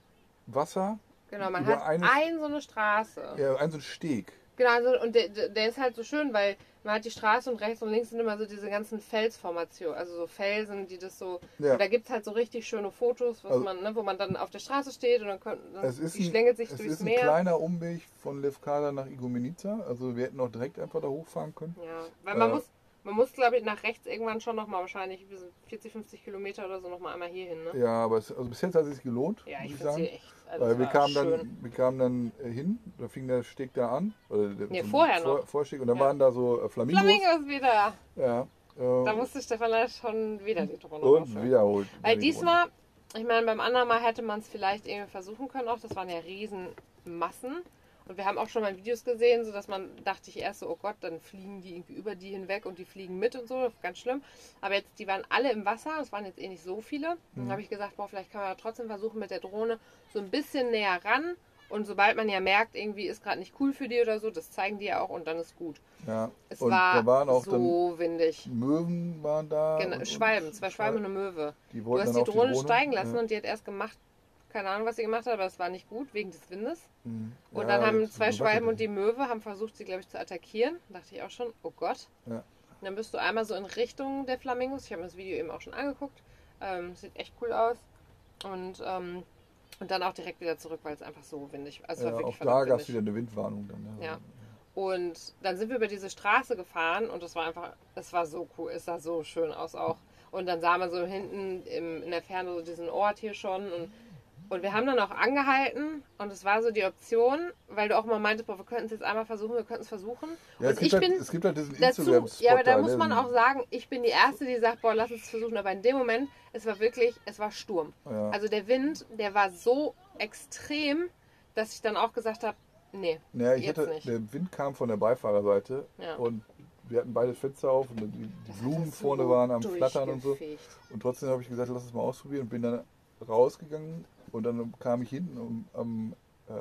Wasser, Genau, man hat eine- ein so eine Straße. ja, ein so ein Steg. Genau, also, und der, der ist halt so schön, weil man hat die Straße und rechts und links sind immer so diese ganzen Felsformationen, also so Felsen, die das so. Ja. Da gibt es halt so richtig schöne Fotos, Also- man, ne, wo man dann auf der Straße steht und dann, können, dann Es ist, schlängelt sich es durchs ist ein Meer. kleiner Umweg von Lefkada nach Igoumenica. Also wir hätten auch direkt einfach da hochfahren können. Ja, weil man Äh, muss, man muss glaube ich nach rechts irgendwann schon nochmal wahrscheinlich wir sind 40, 50 Kilometer oder so nochmal einmal hier hin, ne? Ja, aber es, also bis jetzt hat es sich gelohnt, Ja, ich ich finde sie echt. Also Weil wir kamen, schön. dann, wir kamen dann hin, da fing der Steg da an. Oder der, Nee, so vorher Vor, noch. Vorsteg, und dann Ja. waren da so äh, Flamingos. Flamingos wieder. Ja, Da äh, musste Stefan leider schon wieder die Drohne und rausholen. wiederholt. Weil diesmal, ich meine, beim anderen Mal hätte man es vielleicht irgendwie versuchen können auch. Das waren ja riesen Massen. Und wir haben auch schon mal Videos gesehen, so dass man dachte ich erst so, oh Gott, dann fliegen die irgendwie über die hinweg und die fliegen mit und so, ganz schlimm. Aber jetzt, die waren alle im Wasser, es waren jetzt eh nicht so viele. Dann Mhm. habe ich gesagt, boah, vielleicht kann man trotzdem versuchen mit der Drohne so ein bisschen näher ran. Und sobald man ja merkt, irgendwie ist gerade nicht cool für die oder so, das zeigen die ja auch und dann ist gut. Ja, Es und war da waren auch so windig. dann Möwen waren da. Genau, und, Schwalben, zwei Schwalben und eine Möwe. Die Du hast dann die auf Drohne, steigen lassen Ja. und die hat erst gemacht, keine Ahnung, was sie gemacht hat, aber es war nicht gut wegen des Windes. Mhm. Und Ja, dann haben zwei Schwalben und die Möwe haben versucht, sie, glaube ich, zu attackieren. Da dachte ich auch schon, oh Gott. Ja. Und dann bist du einmal so in Richtung der Flamingos. Ich habe mir das Video eben auch schon angeguckt. Ähm, sieht echt cool aus. Und, ähm, und dann auch direkt wieder zurück, weil es einfach so windig war. Also Ja, war wirklich auch da gab es wieder eine Windwarnung dann. Ja. Und dann sind wir über diese Straße gefahren und es war einfach, es war so cool, es sah so schön aus auch. Und dann sah man so hinten im, in der Ferne so diesen Ort hier schon und, und wir haben dann auch angehalten und es war so die Option, weil du auch mal meintest, boah, wir könnten es jetzt einmal versuchen, wir könnten es versuchen. Ja, es und gibt, ich halt, bin es gibt halt diesen dazu, Instagram-Spot. ja, aber da muss ne? man auch sagen, ich bin die Erste, die sagt, boah, lass uns versuchen. Aber in dem Moment, es war wirklich, es war Sturm. Ja. Also der Wind, der war so extrem, dass ich dann auch gesagt habe, nee, Naja, ich jetzt hatte, nicht. der Wind kam von der Beifahrerseite Ja. und wir hatten beide Fenster auf und die, Das Blumen so vorne waren am Flattern und so. Und trotzdem habe ich gesagt, lass es mal ausprobieren und bin dann rausgegangen und dann kam ich hinten am äh,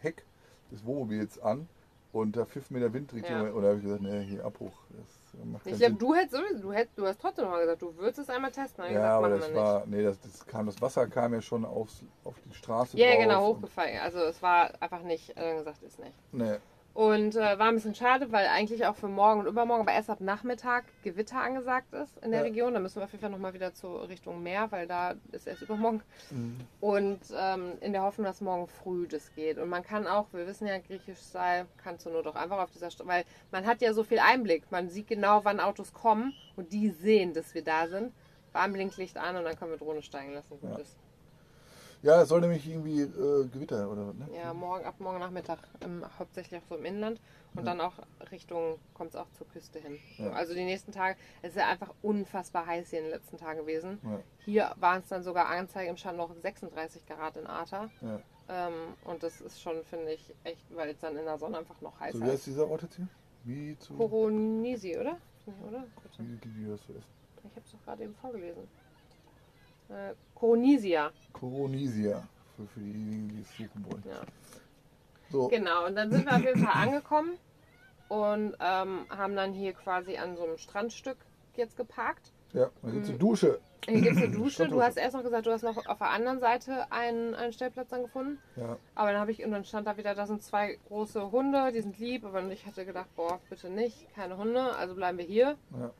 Heck des Wohnmobils an und da pfiff mir der Wind richtig Ja. und da habe ich gesagt, nee, hier Abbruch. Das macht keinen Ich glaub, Sinn. du hättest sowieso, du, hättest, du hast trotzdem noch mal gesagt, du würdest es einmal testen. Ja, gesagt, aber das wir nicht. war, nee, das, das kam, das Wasser kam ja schon aufs, auf die Straße Ja, drauf. genau, hochgefallen. Also es war einfach nicht, äh, gesagt ist nicht. Nee, Und äh, war ein bisschen schade, weil eigentlich auch für morgen und übermorgen, aber erst ab Nachmittag Gewitter angesagt ist in der Ja. Region. Da müssen wir auf jeden Fall nochmal wieder zur Richtung Meer, weil da ist erst übermorgen. Mhm. Und ähm, in der Hoffnung, dass morgen früh das geht. Und man kann auch, wir wissen ja, griechisch sei, kannst du nur doch einfach auf dieser Straße, weil man hat ja so viel Einblick. Man sieht genau, wann Autos kommen und die sehen, dass wir da sind. Warnblinklicht an und dann können wir Drohne steigen lassen. Gut Ja. ist. Ja, es soll nämlich irgendwie äh, Gewitter oder was, ne? Ja, morgen, ab morgen Nachmittag, ähm, hauptsächlich auch so im Inland und Ja. dann auch Richtung, kommt es auch zur Küste hin. Ja. Also die nächsten Tage, es ist ja einfach unfassbar heiß hier in den letzten Tagen gewesen. Ja, Hier waren es dann sogar angezeigt im Stand noch 36 Grad in Arta. Ähm, und das ist schon, finde ich, echt, weil es dann in der Sonne einfach noch heißer So, wie heißt ist. dieser Ort jetzt hier? Wie zu. Koronisi, oder? Nee, oder? Bitte. Wie, wie ist. Ich habe es doch gerade eben vorgelesen. Äh, Koronisia, Coronisia. Für, für diejenigen, die es suchen wollen. ja. So, Genau, und dann sind wir auf jeden Fall angekommen und ähm, haben dann hier quasi an so einem Strandstück jetzt geparkt. ja, dann gibt's Mhm. eine Dusche. Hier gibt es eine Dusche. Du hast erst noch gesagt, du hast noch auf der anderen Seite einen, einen Stellplatz dann gefunden. Ja, Aber dann habe ich, und dann stand da wieder, da sind zwei große Hunde, die sind lieb, aber ich hatte gedacht, boah, bitte nicht, keine Hunde, also bleiben wir hier. ja.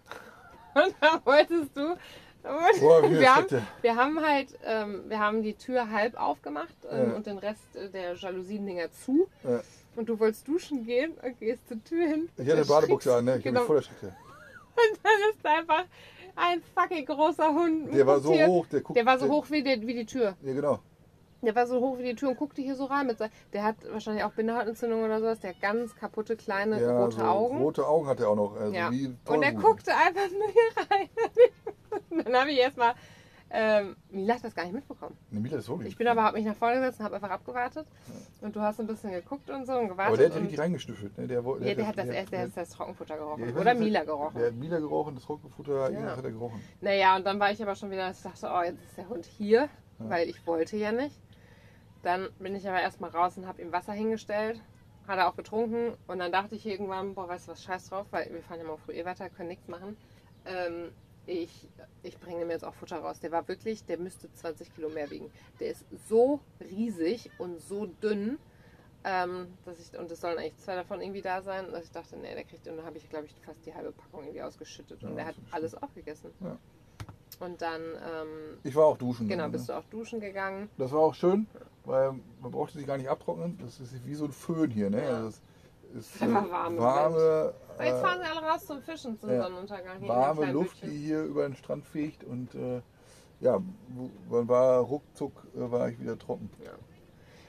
Und dann wolltest du. Boah, wir, haben, wir haben halt, ähm, wir haben die Tür halb aufgemacht ähm, Ja. und den Rest äh, der Jalousien-Dinger zu. Ja. Und du wolltest duschen gehen und gehst zur Tür hin. Ich hatte Badebuchse an, ne? Ich Genau. mich voll erschreckt. Und dann ist einfach ein fucking großer Hund. Der war so hier- hoch, der guckt. Der war so hoch wie die, wie die Tür. Ja, genau. Der war so hoch wie die Tür und guckte hier so rein. Mit sein, der hat wahrscheinlich auch Bindehautentzündung oder sowas. Der hat ganz kaputte, kleine, Ja, rote so Augen. Rote Augen hat er auch noch. Also Ja. Und er guckte einfach nur hier rein. Dann habe ich erstmal. Ähm, Mila hat das gar nicht mitbekommen. Ne, Mila ist wirklich. Ich bin aber hab mich nach vorne gesetzt und habe einfach abgewartet. Und du hast ein bisschen geguckt und so und gewartet. Aber der hat ja richtig reingeschnüffelt. Ne? Der, wo- ja, der hat das der- erst, der der- hat das Trockenfutter gerochen. Ja, Oder Mila Der gerochen. hat Mila gerochen, das Trockenfutter, irgendwas hat er gerochen. Naja, und dann war ich aber schon wieder, ich dachte, oh, jetzt ist der Hund hier, Ja. weil ich wollte ja nicht. Dann bin ich aber erstmal raus und habe ihm Wasser hingestellt. Hat er auch getrunken. Und dann dachte ich irgendwann, boah, weißt du was, scheiß drauf, weil wir fahren ja mal früh eh weiter, können nichts machen. Ähm, ich ich bringe ihm jetzt auch Futter raus. Der war wirklich, der müsste 20 Kilo mehr wiegen. Der ist so riesig und so dünn, ähm, dass ich, und es sollen eigentlich zwei davon irgendwie da sein, dass ich dachte, nee, der kriegt, und dann habe ich, glaube ich, fast die halbe Packung irgendwie ausgeschüttet. Und Ja, der hat alles aufgegessen. Ja. Und dann, ähm, Ich war auch duschen. genau, ne? bist du auch duschen gegangen. Das war auch schön, weil man brauchte sich gar nicht abtrocknen. Das ist wie so ein Föhn hier. Ne? Ja. Also das ist war warm warme, Aber jetzt fahren äh, sie alle raus zum Fischen, zum ja. Sonnenuntergang. Hier warme Luft, die Bötchen. hier über den Strand fegt. Und äh, ja, man war ruckzuck, äh, war ich wieder trocken.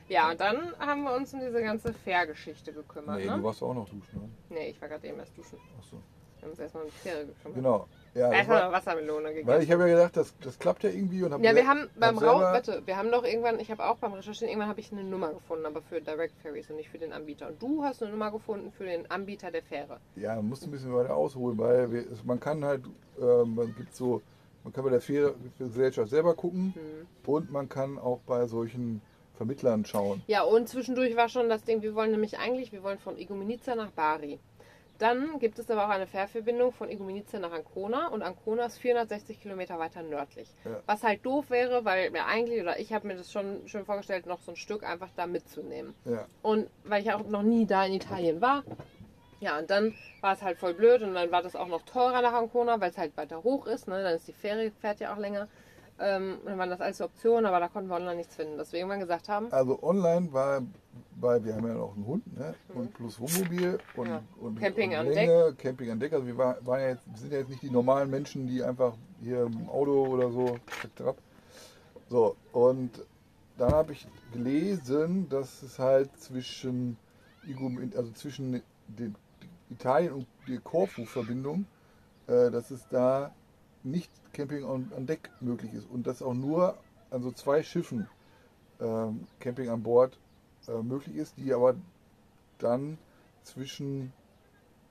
Ja, und dann haben wir uns um diese ganze Fährgeschichte gekümmert. Nee, ne? du warst auch noch duschen. Ne? Nee, ich war gerade eben erst duschen. Achso. Wir haben uns erstmal um die Fähre gekümmert. Genau. Ja, Erstmal war, Wassermelone gegessen. weil ich habe ja gedacht, das, das klappt ja irgendwie. Und hab ja, wir haben beim hab Rauch, warte, wir haben doch irgendwann, ich habe auch beim Recherchieren, irgendwann habe ich eine Nummer gefunden, aber für Direct Ferries und nicht für den Anbieter. Und du hast eine Nummer gefunden für den Anbieter der Fähre. Ja, man muss ein bisschen weiter ausholen, weil wir, man kann halt, äh, man gibt so, man kann bei der Fährgesellschaft selber gucken Hm. und man kann auch bei solchen Vermittlern schauen. Ja, und zwischendurch war schon das Ding, wir wollen nämlich eigentlich, wir wollen von Igoumenitsa nach Bari. Dann gibt es aber auch eine Fährverbindung von Igoumenitsa nach Ancona und Ancona ist 460 Kilometer weiter nördlich. Ja. Was halt doof wäre, weil mir eigentlich, oder ich habe mir das schon schön vorgestellt, noch so ein Stück einfach da mitzunehmen. Ja, Und weil ich auch noch nie da in Italien war. Ja, und dann war es halt voll blöd und dann war das auch noch teurer nach Ancona, weil es halt weiter hoch ist. Ne? Dann ist die Fähre, fährt ja auch länger. Ähm, dann waren das alles Optionen, aber da konnten wir online nichts finden. Deswegen wir gesagt haben, also online war, weil wir haben ja noch einen Hund ne? und plus Wohnmobil und, Mhm. Ja. und Camping und an Länge, Camping an Deck. Also wir war, waren ja jetzt, wir sind ja jetzt nicht die normalen Menschen, die einfach hier im Auto oder so. So, und dann habe ich gelesen, dass es halt zwischen, also zwischen den, Italien und der Korfu-Verbindung, äh, dass es da nicht Camping an, an Deck möglich ist und dass auch nur an so zwei Schiffen ähm, Camping an Bord äh, möglich ist, die aber dann zwischen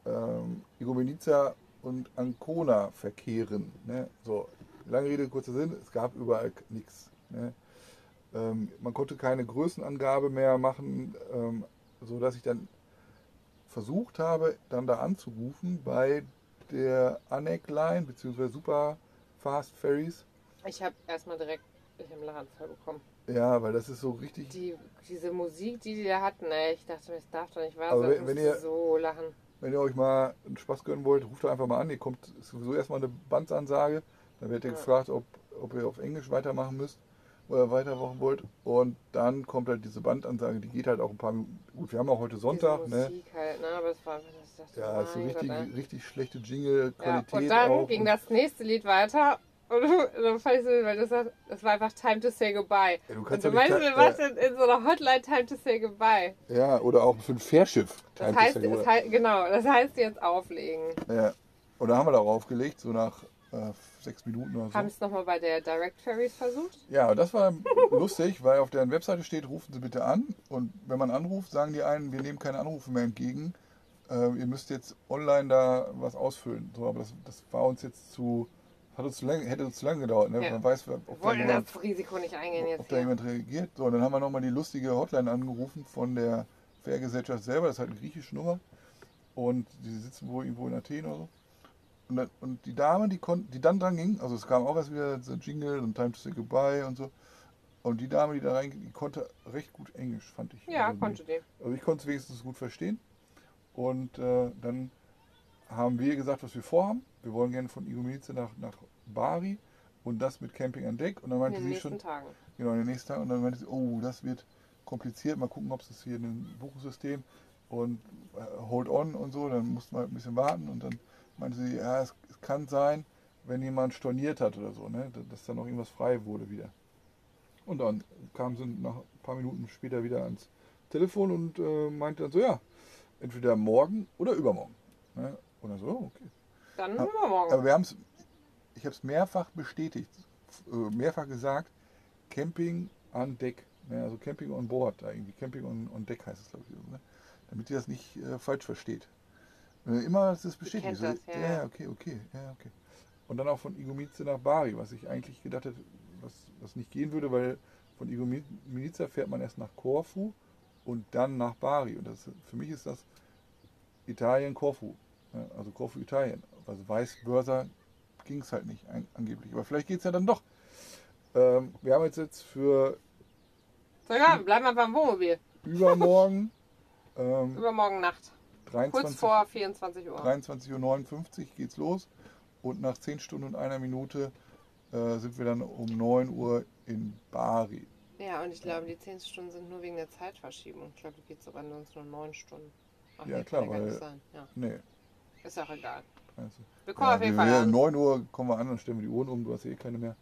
ähm, Igoumenitsa und Ancona verkehren. Ne? So, lange Rede, kurzer Sinn, es gab überall nichts. Ne? Ähm, man konnte keine Größenangabe mehr machen, ähm, sodass ich dann versucht habe, dann da anzurufen bei der Anec Line bzw. Super Fast Ferries. Ich habe erstmal direkt einen Lachanfall bekommen. Ja, weil das ist so richtig. Die, diese Musik, die die da hatten, ey, ich dachte, mir, das darf doch nicht wahr sein. wenn- wenn ihr- so lachen. Wenn ihr euch mal einen Spaß gönnen wollt, ruft doch einfach mal an. Ihr kommt sowieso erstmal eine Bandsansage. Dann werdet ihr Ja. gefragt, ob, ob ihr auf Englisch weitermachen müsst oder weitermachen wollt. Und dann kommt halt diese Bandansage, die geht halt auch ein paar Minuten. Gut, wir haben auch heute Sonntag, ne? Halt, ne? Aber es war, dachte, Ja, ist so richtig, Gott, richtig schlechte Ja, Jingle-Qualität. und dann auch. ging das nächste Lied weiter. Und dann fand ich so, weil das, war- das war einfach Time to say goodbye. Ja, du Und kannst du doch nicht meinst, du warst in, in so einer Hotline Time to say goodbye. Ja, oder auch für ein Fährschiff. Das Time to heißt, say das goodbye. heißt, genau, das heißt jetzt auflegen. Ja. Und da haben wir darauf gelegt, so nach äh, sechs Minuten oder so. Haben es nochmal bei der Direct Ferries versucht? Ja, und das war lustig, weil auf deren Webseite steht, rufen Sie bitte an. Und wenn man anruft, sagen die einen, wir nehmen keine Anrufe mehr entgegen. Äh, ihr müsst jetzt online da was ausfüllen. So, aber das, das war uns jetzt zu, hat uns zu lange, hätte uns zu lange gedauert. Ne? Ja. Man weiß, ob da, wollten jemand, das Risiko nicht eingehen ob jetzt da hier. jemand reagiert. So, und dann haben wir nochmal die lustige Hotline angerufen von der Fährgesellschaft selber. Das ist halt eine griechische Nummer. Und die sitzen wohl irgendwo in Athen oder so. Und, dann, und die Dame, die, kon, die dann dran ging, also es kam auch erst wieder so Jingle und Time to Say Goodbye und so. Und die Dame, die da reinging, die konnte recht gut Englisch, fand ich. Ja, also, konnte die. Die, also ich konnte es wenigstens gut verstehen. Und äh, dann haben wir gesagt, was wir vorhaben. Wir wollen gerne von Igoumenitsa nach, nach Bari und das mit Camping an Deck. Und dann In meinte den sie nächsten schon, Tagen. Genau, in den nächsten Tagen. Und dann meinte sie, oh, das wird kompliziert. Mal gucken, ob es das hier in einem Buchungssystem und äh, hold on und so. Dann mussten wir halt ein bisschen warten. Und dann meinte sie, ja, es, es kann sein, wenn jemand storniert hat oder so, ne, dass dann noch irgendwas frei wurde wieder. Und dann kam sie nach ein paar Minuten später wieder ans Telefon und äh, meinte dann so, ja, entweder morgen oder übermorgen. Ne? Und dann so, oh, okay. Dann Ja, übermorgen. Aber wir haben es, ich habe es mehrfach bestätigt, äh, mehrfach gesagt, Camping an Deck, ne, also Camping on Board, da irgendwie Camping on, on Deck heißt es glaube ich, ne, damit ihr das nicht äh, falsch versteht. Äh, immer ist es bestätigt. So, das, ja, ja, ja. okay, okay, ja, okay. Und dann auch von Igoumice nach Bari, was ich eigentlich gedacht hätte, was, was nicht gehen würde, weil von Igoumice fährt man erst nach Korfu und dann nach Bari. Und das, für mich ist das Italien, Korfu. Also Korfu, Italien. Also Weißbörser ging es halt nicht angeblich. Aber vielleicht geht es ja dann doch. Ähm, wir haben jetzt, jetzt für So, ja, bleiben wir beim Wohnmobil. übermorgen ähm, Übermorgen Nacht. Kurz 23 vor 24 Uhr. 23.59 Uhr geht's los. Und nach 10 Stunden und einer Minute äh, sind wir dann um 9 Uhr in Bari. Ja, und ich glaube, die 10 Stunden sind nur wegen der Zeitverschiebung. Ich glaube, da geht es aber sonst nur 9 Stunden. Ach, Ja, nee, klar, weil-. Ja, Nee. Ist auch egal. Also, Wir kommen ja, auf jeden wir, Fall an. 9 Uhr kommen wir an, dann stellen wir die Uhren um. Du hast eh keine mehr.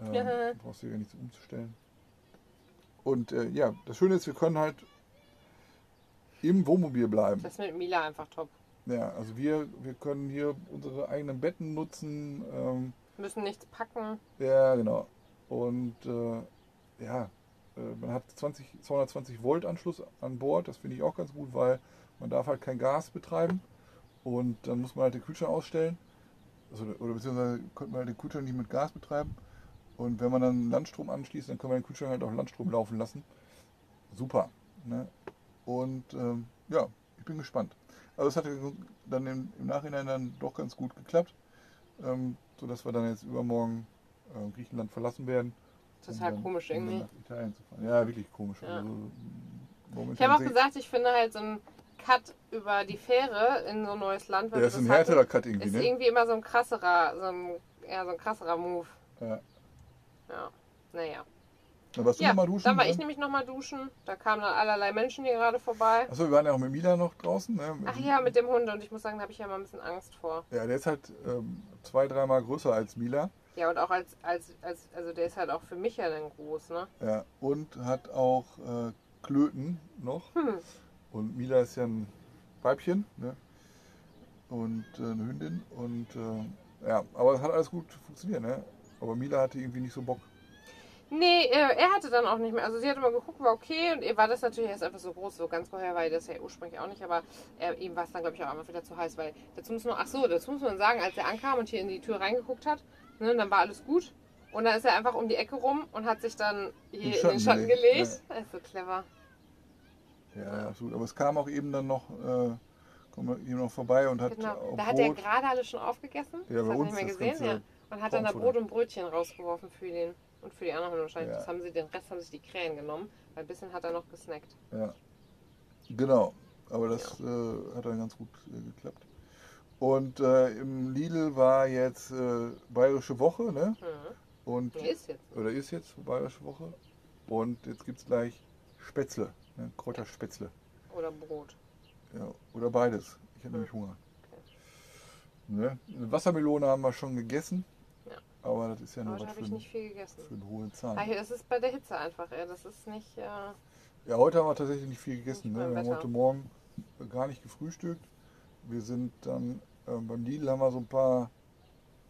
Ähm, Ja. Brauchst du ja nichts umzustellen. Und äh, ja, das Schöne ist, wir können halt im Wohnmobil bleiben. Das ist mit Mila einfach top. Ja, also wir, wir können hier unsere eigenen Betten nutzen. Ähm, Müssen nichts packen. ja, genau. Und äh, ja, äh, man hat 20, 220 Volt Anschluss an Bord. Das finde ich auch ganz gut, weil man darf halt kein Gas betreiben. Und dann muss man halt den Kühlschrank ausstellen. Also, oder beziehungsweise könnte man halt den Kühlschrank nicht mit Gas betreiben. Und wenn man dann Landstrom anschließt, dann können wir den Kühlschrank halt auf Landstrom laufen lassen. Super. Ne? Und ähm, ja, ich bin gespannt. Also es hat dann im, im Nachhinein dann doch ganz gut geklappt, ähm, sodass wir dann jetzt übermorgen äh, Griechenland verlassen werden. Total um dann- komisch um irgendwie. Italien zu fahren. Ja, wirklich komisch. Ja. Also, Ich habe auch gesagt, ich finde halt so ein Cut über die Fähre in so ein neues Land. Ja, ist ein hatten, härterer Cut irgendwie, Ist ne? irgendwie immer so ein krasserer, so ein, ja, so ein krasserer Move. Ja. Ja. Naja. Na, warst du Ja, noch mal duschen? dann war ne? ich nämlich nochmal duschen. Da kamen dann allerlei Menschen hier gerade vorbei. Achso, wir waren ja auch mit Mila noch draußen. Ne? Ach ja, mit dem Hund. Und ich muss sagen, da habe ich ja mal ein bisschen Angst vor. Ja, der ist halt ähm, zwei, dreimal größer als Mila. Ja, und auch als, als, als, also der ist halt auch für mich ja dann groß, ne? Ja, und hat auch äh, Klöten noch. Hm. Und Mila ist ja ein Weibchen, ne? Und äh, eine Hündin. Und äh, ja, aber es hat alles gut funktioniert, ne? Aber Mila hatte irgendwie nicht so Bock. Nee, er, hatte dann auch nicht mehr. Also sie hat immer geguckt, war okay. Und ihr war das natürlich erst einfach so groß, so ganz vorher war das ja ursprünglich auch nicht. Aber er, ihm war es dann, glaube ich, auch einfach wieder zu heiß. Weil dazu muss man, ach so, dazu muss man sagen, als er ankam und hier in die Tür reingeguckt hat, ne, dann war alles gut. Und dann ist er einfach um die Ecke rum und hat sich dann hier in den Schatten gelegt. Ja. Das ist so clever. Ja, absolut. Aber es kam auch eben dann noch, äh, kommt eben noch vorbei und hat. Genau. Da hat er gerade alles schon aufgegessen. Ja, das bei uns nicht mehr gesehen, ja. Und hat dann da Brot und Brötchen rausgeworfen für den und für die anderen wahrscheinlich. Ja. Das haben sie, den Rest haben sich die Krähen genommen, weil ein bisschen hat er noch gesnackt. Ja. Genau. Aber das ja. äh, hat dann ganz gut äh, geklappt. Und äh, im Lidl war jetzt äh, Bayerische Woche, ne? Mhm. Und, ja, ist jetzt. Oder ist jetzt Bayerische Woche. Und jetzt gibt es gleich Spätzle, ne? Kräuterspätzle. Oder Brot. Ja, oder beides. Ich habe mhm. nämlich Hunger. Ne? Wassermelone haben wir schon gegessen. Aber das ist ja nur heute habe ich nicht viel gegessen. für einen hohen Zahn. Ah, das ist bei der Hitze einfach. Ja. Das ist nicht. Äh, ja, heute haben wir tatsächlich nicht viel gegessen. Nicht ne? Wir haben heute Morgen gar nicht gefrühstückt. Wir sind dann äh, beim Lidl haben wir so ein paar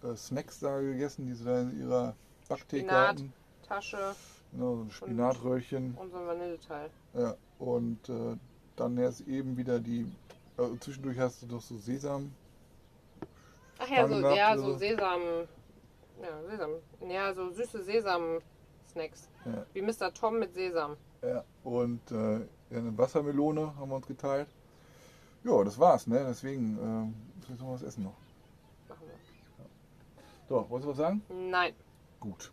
äh, Snacks da gegessen, die sie da in ihrer Backtheke Spinat, hatten. Tasche. Genau, so ein Spinatröhrchen. Und so ein Vanilleteil. Ja, und äh, dann erst eben wieder die. Also zwischendurch hast du doch so Sesam. Ach ja, so, ja, so Sesam. Ja, Sesam. Ja, so süße Sesam-Snacks. Ja. Wie Mr. Tom mit Sesam. Ja, und äh, eine Wassermelone haben wir uns geteilt. Ja, das war's, ne? Deswegen äh, muss ich noch was essen noch. Machen wir. Ja. So, wolltest du was sagen? Nein. Gut.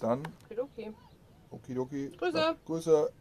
Dann. Okidoki. Okidoki. Grüße. Grüße.